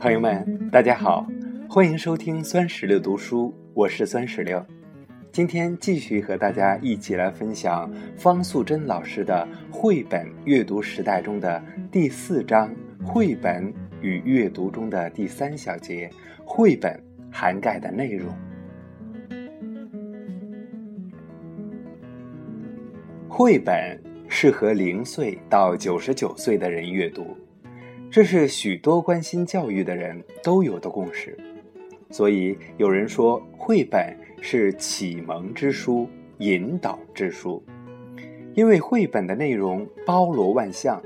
朋友们，大家好，欢迎收听酸石榴读书，我是酸石榴。今天继续和大家一起来分享方素珍老师的绘本阅读时代中的第四章《绘本与阅读》中的第三小节——绘本涵盖的内容。绘本适合零岁到九十九岁的人阅读。这是许多关心教育的人都有的共识，所以有人说绘本是启蒙之书、引导之书。因为绘本的内容包罗万象，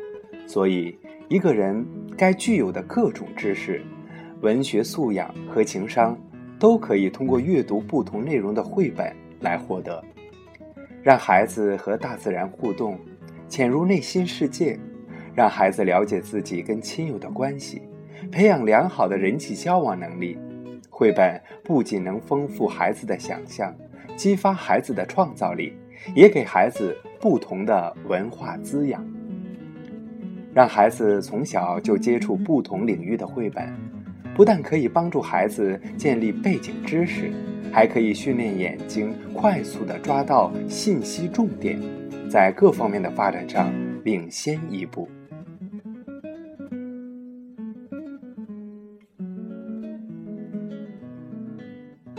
所以一个人该具有的各种知识、文学素养和情商，都可以通过阅读不同内容的绘本来获得。让孩子和大自然互动，潜入内心世界。让孩子了解自己跟亲友的关系，培养良好的人际交往能力。绘本不仅能丰富孩子的想象，激发孩子的创造力，也给孩子不同的文化滋养。让孩子从小就接触不同领域的绘本，不但可以帮助孩子建立背景知识，还可以训练眼睛快速的抓到信息重点，在各方面的发展上领先一步。